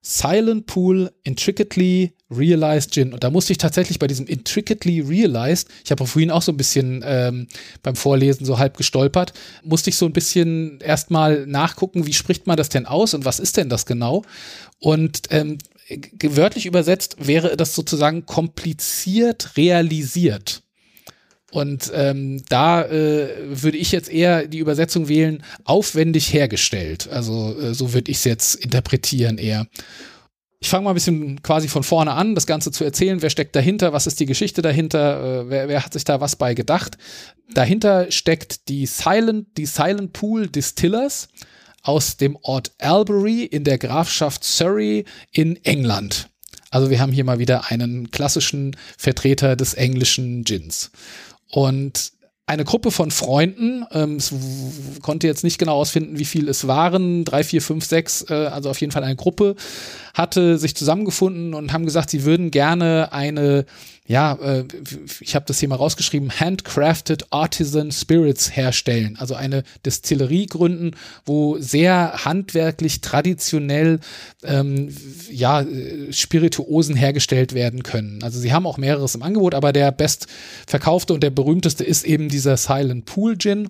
Silent Pool Intricately Realized Gin. Und da musste ich tatsächlich bei diesem Intricately Realized, ich habe vorhin auch so ein bisschen ähm, beim Vorlesen so halb gestolpert, musste ich so ein bisschen erstmal nachgucken, wie spricht man das denn aus und was ist denn das genau? Und ähm, wörtlich übersetzt wäre das sozusagen kompliziert realisiert. Und ähm, da äh, würde ich jetzt eher die Übersetzung wählen, aufwendig hergestellt. Also äh, so würde ich es jetzt interpretieren eher. Ich fange mal ein bisschen quasi von vorne an, das Ganze zu erzählen. Wer steckt dahinter? Was ist die Geschichte dahinter? Äh, wer, wer hat sich da was bei gedacht? Dahinter steckt die Silent, die Silent Pool Distillers aus dem Ort Albury in der Grafschaft Surrey in England. Also wir haben hier mal wieder einen klassischen Vertreter des englischen Gins. Und eine Gruppe von Freunden, ähm, es konnte jetzt nicht genau ausfinden, wie viel es waren, drei, vier, fünf, sechs, äh, also auf jeden Fall eine Gruppe, hatte sich zusammengefunden und haben gesagt, sie würden gerne eine ja, äh, ich habe das hier mal rausgeschrieben, Handcrafted Artisan Spirits herstellen. Also eine Destillerie gründen, wo sehr handwerklich, traditionell ähm, ja, Spirituosen hergestellt werden können. Also sie haben auch mehreres im Angebot, aber der bestverkaufte und der berühmteste ist eben dieser Silent Pool Gin.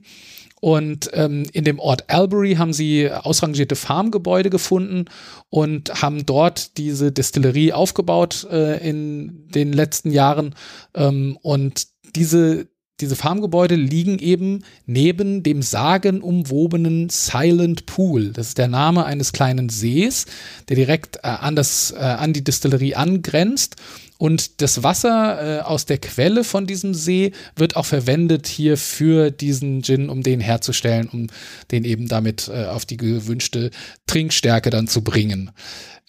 Und ähm, in dem Ort Albury haben sie ausrangierte Farmgebäude gefunden und haben dort diese Destillerie aufgebaut äh, in den letzten Jahren. Ähm, und diese, diese Farmgebäude liegen eben neben dem sagenumwobenen Silent Pool. Das ist der Name eines kleinen Sees, der direkt äh, an, das, äh, an die Destillerie angrenzt. Und das Wasser äh, aus der Quelle von diesem See wird auch verwendet hier für diesen Gin, um den herzustellen, um den eben damit äh, auf die gewünschte Trinkstärke dann zu bringen.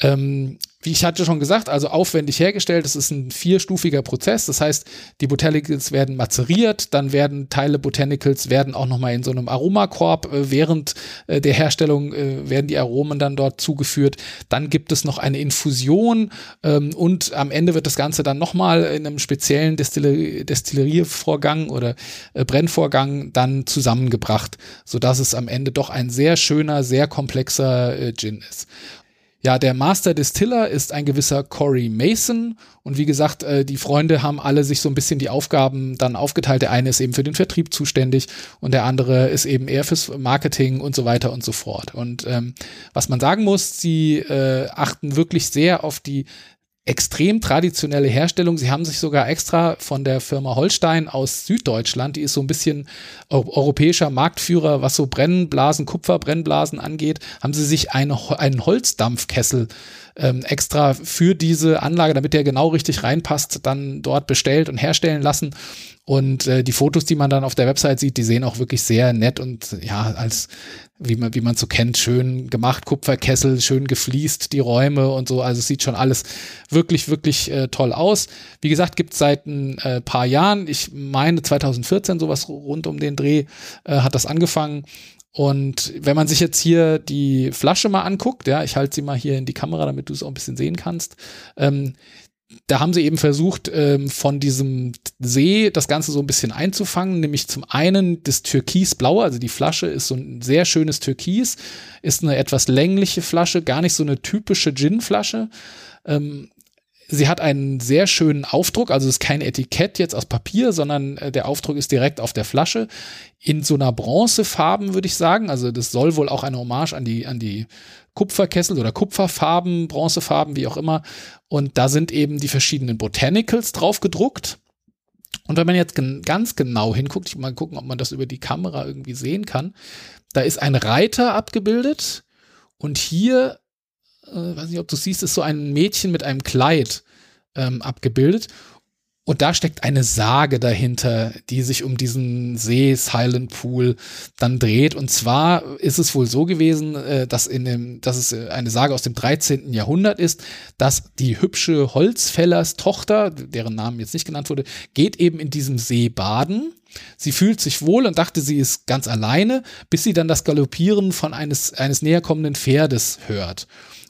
Ähm, wie ich hatte schon gesagt, also aufwendig hergestellt. Es ist ein vierstufiger Prozess. Das heißt, die Botanicals werden mazeriert, dann werden Teile Botanicals werden auch nochmal in so einem Aromakorb äh, während äh, der Herstellung äh, werden die Aromen dann dort zugeführt. Dann gibt es noch eine Infusion ähm, und am Ende wird das Ganze dann nochmal in einem speziellen Destiller Destilleriervorgang oder Brennvorgang dann zusammengebracht, sodass es am Ende doch ein sehr schöner, sehr komplexer Gin ist. Ja, der Master Distiller ist ein gewisser Corey Mason. Und wie gesagt, äh, die Freunde haben alle sich so ein bisschen die Aufgaben dann aufgeteilt. Der eine ist eben für den Vertrieb zuständig und der andere ist eben eher fürs Marketing und so weiter und so fort. Und ähm, was man sagen muss, sie äh, achten wirklich sehr auf die extrem traditionelle Herstellung. Sie haben sich sogar extra von der Firma Holstein aus Süddeutschland, die ist so ein bisschen europäischer Marktführer, was so Brennblasen, Kupferbrennblasen angeht, haben sie sich eine, einen Holzdampfkessel ähm, extra für diese Anlage, damit der genau richtig reinpasst, dann dort bestellt und herstellen lassen. Und äh, die Fotos, die man dann auf der Website sieht, die sehen auch wirklich sehr nett und ja, als wie man wie man so kennt, schön gemacht, Kupferkessel, schön gefliest die Räume und so. Also es sieht schon alles wirklich wirklich äh, toll aus. Wie gesagt, gibt es seit ein äh, paar Jahren. Ich meine 2014 sowas rund um den Dreh äh, hat das angefangen. Und wenn man sich jetzt hier die Flasche mal anguckt, ja, ich halte sie mal hier in die Kamera, damit du es auch ein bisschen sehen kannst. Ähm, da haben sie eben versucht, ähm, von diesem See das Ganze so ein bisschen einzufangen, nämlich zum einen das Türkisblaue, also die Flasche ist so ein sehr schönes Türkis, ist eine etwas längliche Flasche, gar nicht so eine typische Gin-Flasche. Ähm, sie hat einen sehr schönen Aufdruck, also es ist kein Etikett jetzt aus Papier, sondern äh, der Aufdruck ist direkt auf der Flasche in so einer Bronzefarben, würde ich sagen. Also das soll wohl auch eine Hommage an die, an die Kupferkessel oder Kupferfarben, Bronzefarben, wie auch immer. Und da sind eben die verschiedenen Botanicals drauf gedruckt. Und wenn man jetzt gen ganz genau hinguckt, ich mal gucken, ob man das über die Kamera irgendwie sehen kann, da ist ein Reiter abgebildet und hier, äh, weiß nicht, ob du siehst, ist so ein Mädchen mit einem Kleid ähm, abgebildet. Und da steckt eine Sage dahinter, die sich um diesen See Silent Pool dann dreht. Und zwar ist es wohl so gewesen, äh, dass, in dem, dass es äh, eine Sage aus dem 13. Jahrhundert ist, dass die hübsche Holzfällers Tochter, deren Namen jetzt nicht genannt wurde, geht eben in diesem See baden. Sie fühlt sich wohl und dachte, sie ist ganz alleine, bis sie dann das Galoppieren von eines, eines näher kommenden Pferdes hört.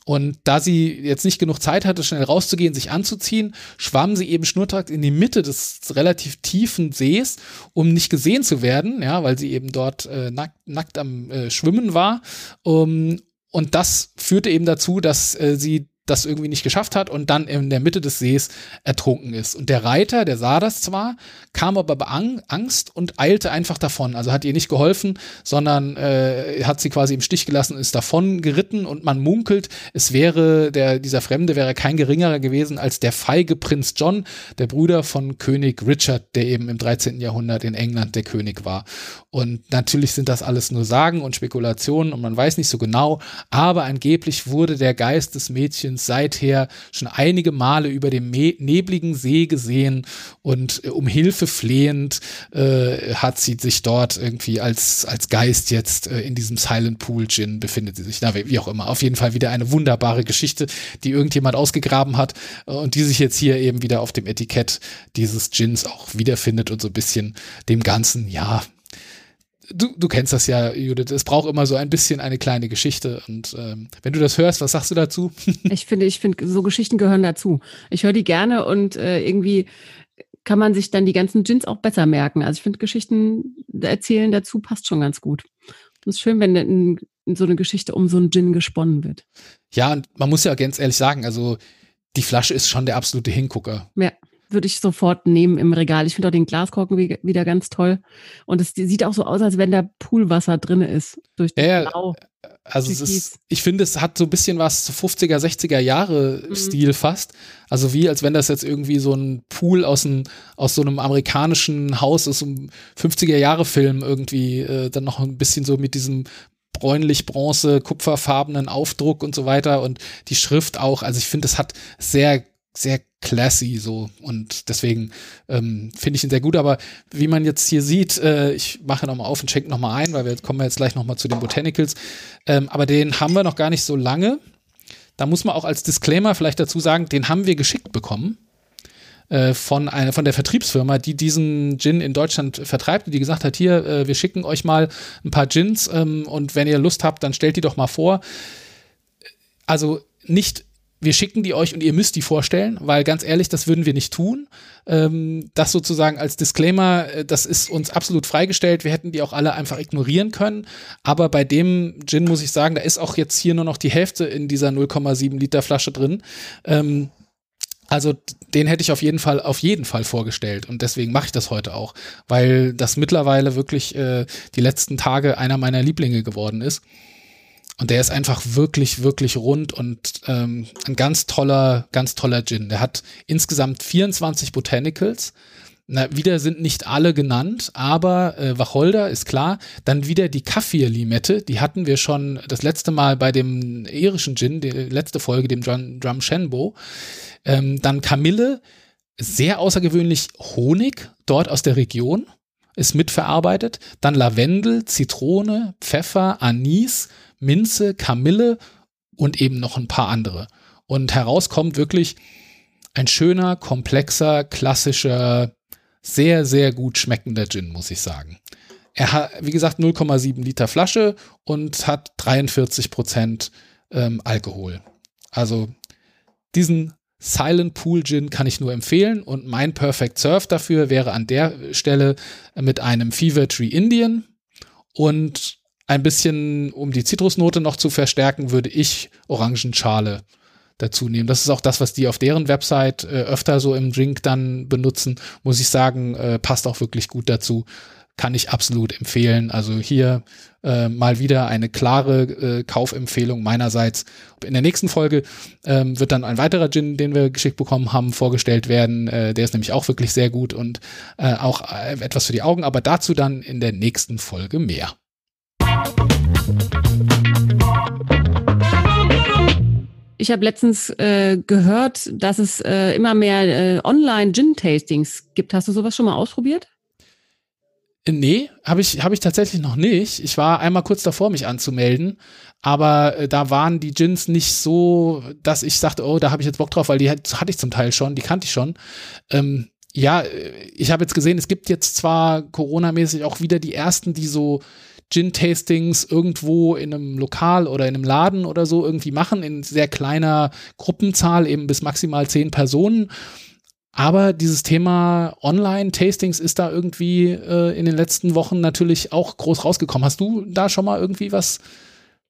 Und da sie jetzt nicht genug Zeit hatte, schnell rauszugehen, sich anzuziehen, schwamm sie eben schnurstracks in die Mitte des relativ tiefen Sees, um nicht gesehen zu werden, ja, weil sie eben dort äh, nackt, nackt am äh, Schwimmen war. Um, und das führte eben dazu, dass äh, sie das irgendwie nicht geschafft hat und dann in der Mitte des Sees ertrunken ist. Und der Reiter, der sah das zwar, kam aber bei Angst und eilte einfach davon. Also hat ihr nicht geholfen, sondern äh, hat sie quasi im Stich gelassen, ist davon geritten und man munkelt, es wäre der dieser Fremde wäre kein geringerer gewesen als der feige Prinz John, der Bruder von König Richard, der eben im 13. Jahrhundert in England der König war. Und natürlich sind das alles nur Sagen und Spekulationen und man weiß nicht so genau, aber angeblich wurde der Geist des Mädchens seither schon einige Male über dem nebligen See gesehen und äh, um Hilfe flehend äh, hat sie sich dort irgendwie als, als Geist jetzt äh, in diesem Silent Pool Gin befindet sie sich. Na, wie auch immer. Auf jeden Fall wieder eine wunderbare Geschichte, die irgendjemand ausgegraben hat äh, und die sich jetzt hier eben wieder auf dem Etikett dieses Gins auch wiederfindet und so ein bisschen dem Ganzen, ja, du, du kennst das ja, Judith. Es braucht immer so ein bisschen eine kleine Geschichte. Und ähm, wenn du das hörst, was sagst du dazu? ich finde, ich finde, so Geschichten gehören dazu. Ich höre die gerne und äh, irgendwie kann man sich dann die ganzen Gins auch besser merken. Also ich finde, Geschichten erzählen dazu passt schon ganz gut. Es ist schön, wenn in, in so eine Geschichte um so einen Gin gesponnen wird. Ja, und man muss ja ganz ehrlich sagen, also die Flasche ist schon der absolute Hingucker. Ja würde ich sofort nehmen im Regal. Ich finde auch den Glaskorken wieder ganz toll. Und es sieht auch so aus, als wenn da Poolwasser drin ist. Durch das ja, Blau. Also es ist, ich finde, es hat so ein bisschen was 50er, 60er Jahre mhm. Stil fast. Also wie, als wenn das jetzt irgendwie so ein Pool aus, ein, aus so einem amerikanischen Haus, aus einem 50er Jahre Film irgendwie äh, dann noch ein bisschen so mit diesem bräunlich-bronze, kupferfarbenen Aufdruck und so weiter und die Schrift auch. Also ich finde, es hat sehr sehr classy so und deswegen ähm, finde ich ihn sehr gut. Aber wie man jetzt hier sieht, äh, ich mache nochmal auf und schenke nochmal ein, weil wir kommen jetzt gleich nochmal zu den Botanicals. Ähm, aber den haben wir noch gar nicht so lange. Da muss man auch als Disclaimer vielleicht dazu sagen, den haben wir geschickt bekommen äh, von einer von der Vertriebsfirma, die diesen Gin in Deutschland vertreibt, die gesagt hat, hier, äh, wir schicken euch mal ein paar Gins ähm, und wenn ihr Lust habt, dann stellt die doch mal vor. Also nicht wir schicken die euch und ihr müsst die vorstellen, weil ganz ehrlich, das würden wir nicht tun. Ähm, das sozusagen als Disclaimer, äh, das ist uns absolut freigestellt. Wir hätten die auch alle einfach ignorieren können. Aber bei dem Gin muss ich sagen, da ist auch jetzt hier nur noch die Hälfte in dieser 0,7 Liter Flasche drin. Ähm, also den hätte ich auf jeden Fall auf jeden Fall vorgestellt und deswegen mache ich das heute auch, weil das mittlerweile wirklich äh, die letzten Tage einer meiner Lieblinge geworden ist. Und der ist einfach wirklich, wirklich rund und ähm, ein ganz toller, ganz toller Gin. Der hat insgesamt 24 Botanicals. Na, wieder sind nicht alle genannt, aber äh, Wacholder ist klar. Dann wieder die Kaffir-Limette, die hatten wir schon das letzte Mal bei dem irischen Gin, die letzte Folge, dem Drum, Drum Shenbo. Ähm, dann Kamille, sehr außergewöhnlich Honig, dort aus der Region, ist mitverarbeitet. Dann Lavendel, Zitrone, Pfeffer, Anis, Minze, Kamille und eben noch ein paar andere. Und herauskommt wirklich ein schöner, komplexer, klassischer, sehr, sehr gut schmeckender Gin, muss ich sagen. Er hat, wie gesagt, 0,7 Liter Flasche und hat 43 Prozent ähm, Alkohol. Also diesen Silent Pool Gin kann ich nur empfehlen und mein Perfect Surf dafür wäre an der Stelle mit einem Fever Tree Indian und ein bisschen, um die Zitrusnote noch zu verstärken, würde ich Orangenschale dazu nehmen. Das ist auch das, was die auf deren Website äh, öfter so im Drink dann benutzen. Muss ich sagen, äh, passt auch wirklich gut dazu. Kann ich absolut empfehlen. Also hier äh, mal wieder eine klare äh, Kaufempfehlung meinerseits. In der nächsten Folge ähm, wird dann ein weiterer Gin, den wir geschickt bekommen haben, vorgestellt werden. Äh, der ist nämlich auch wirklich sehr gut und äh, auch etwas für die Augen, aber dazu dann in der nächsten Folge mehr. Ich habe letztens äh, gehört, dass es äh, immer mehr äh, Online-Gin-Tastings gibt. Hast du sowas schon mal ausprobiert? Nee, habe ich, hab ich tatsächlich noch nicht. Ich war einmal kurz davor, mich anzumelden, aber äh, da waren die Gins nicht so, dass ich sagte, oh, da habe ich jetzt Bock drauf, weil die hat, hatte ich zum Teil schon, die kannte ich schon. Ähm, ja, ich habe jetzt gesehen, es gibt jetzt zwar Corona-mäßig auch wieder die ersten, die so Gin-Tastings irgendwo in einem Lokal oder in einem Laden oder so irgendwie machen, in sehr kleiner Gruppenzahl, eben bis maximal zehn Personen. Aber dieses Thema Online-Tastings ist da irgendwie äh, in den letzten Wochen natürlich auch groß rausgekommen. Hast du da schon mal irgendwie was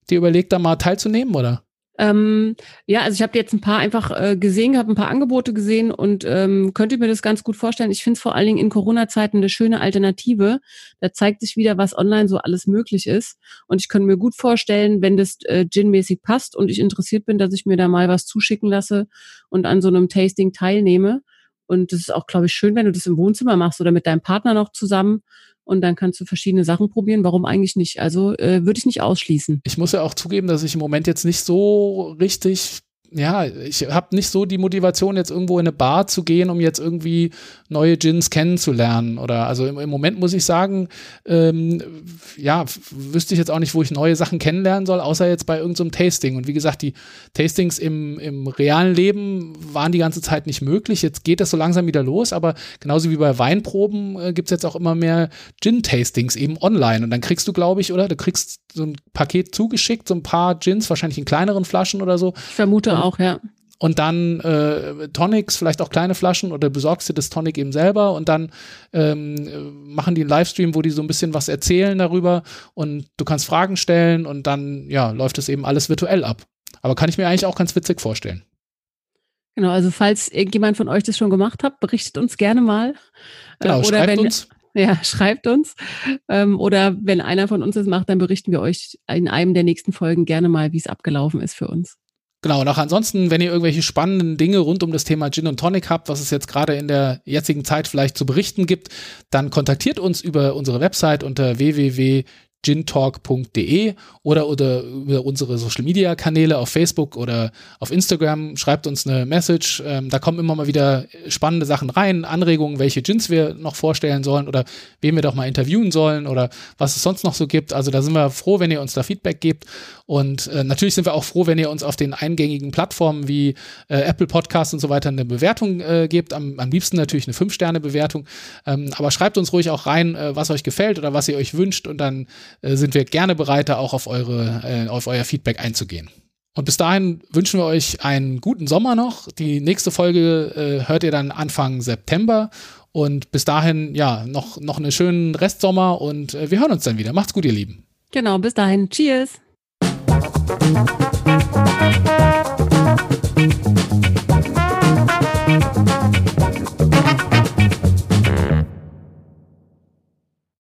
dir überlegt, da mal teilzunehmen, oder? Ähm, ja, also ich habe jetzt ein paar einfach äh, gesehen, habe ein paar Angebote gesehen und ähm, könnte mir das ganz gut vorstellen. Ich finde es vor allen Dingen in Corona-Zeiten eine schöne Alternative. Da zeigt sich wieder, was online so alles möglich ist. Und ich könnte mir gut vorstellen, wenn das äh, Gin-mäßig passt und ich interessiert bin, dass ich mir da mal was zuschicken lasse und an so einem Tasting teilnehme. Und das ist auch, glaube ich, schön, wenn du das im Wohnzimmer machst oder mit deinem Partner noch zusammen und dann kannst du verschiedene Sachen probieren. Warum eigentlich nicht? Also äh, würde ich nicht ausschließen. Ich muss ja auch zugeben, dass ich im Moment jetzt nicht so richtig ja, ich habe nicht so die Motivation, jetzt irgendwo in eine Bar zu gehen, um jetzt irgendwie neue Gins kennenzulernen. Oder also im, im Moment muss ich sagen, ähm, ja, wüsste ich jetzt auch nicht, wo ich neue Sachen kennenlernen soll, außer jetzt bei irgendeinem so Tasting. Und wie gesagt, die Tastings im, im realen Leben waren die ganze Zeit nicht möglich. Jetzt geht das so langsam wieder los, aber genauso wie bei Weinproben äh, gibt es jetzt auch immer mehr Gin-Tastings eben online. Und dann kriegst du, glaube ich, oder du kriegst so ein Paket zugeschickt, so ein paar Gins, wahrscheinlich in kleineren Flaschen oder so. Ich vermute und, auch, ja. Und dann äh, Tonics, vielleicht auch kleine Flaschen oder besorgst dir das Tonic eben selber und dann ähm, machen die einen Livestream, wo die so ein bisschen was erzählen darüber und du kannst Fragen stellen und dann ja läuft es eben alles virtuell ab. Aber kann ich mir eigentlich auch ganz witzig vorstellen. Genau, also falls irgendjemand von euch das schon gemacht hat, berichtet uns gerne mal. Genau, äh, oder schreibt wenn, uns. Ja, schreibt uns. Ähm, oder wenn einer von uns das macht, dann berichten wir euch in einem der nächsten Folgen gerne mal, wie es abgelaufen ist für uns. Genau, und auch ansonsten, wenn ihr irgendwelche spannenden Dinge rund um das Thema Gin und Tonic habt, was es jetzt gerade in der jetzigen Zeit vielleicht zu berichten gibt, dann kontaktiert uns über unsere Website unter www gintalk.de oder, oder über unsere Social Media Kanäle auf Facebook oder auf Instagram. Schreibt uns eine Message. Ähm, da kommen immer mal wieder spannende Sachen rein, Anregungen, welche Gins wir noch vorstellen sollen oder wen wir doch mal interviewen sollen oder was es sonst noch so gibt. Also da sind wir froh, wenn ihr uns da Feedback gebt. Und äh, natürlich sind wir auch froh, wenn ihr uns auf den eingängigen Plattformen wie äh, Apple Podcasts und so weiter eine Bewertung äh, gebt. Am, am liebsten natürlich eine 5-Sterne-Bewertung. Ähm, aber schreibt uns ruhig auch rein, äh, was euch gefällt oder was ihr euch wünscht und dann äh, sind wir gerne bereit, da auch auf, eure, äh, auf euer Feedback einzugehen. Und bis dahin wünschen wir euch einen guten Sommer noch. Die nächste Folge äh, hört ihr dann Anfang September. Und bis dahin, ja, noch, noch einen schönen Restsommer und wir hören uns dann wieder. Macht's gut, ihr Lieben. Genau, bis dahin. Cheers.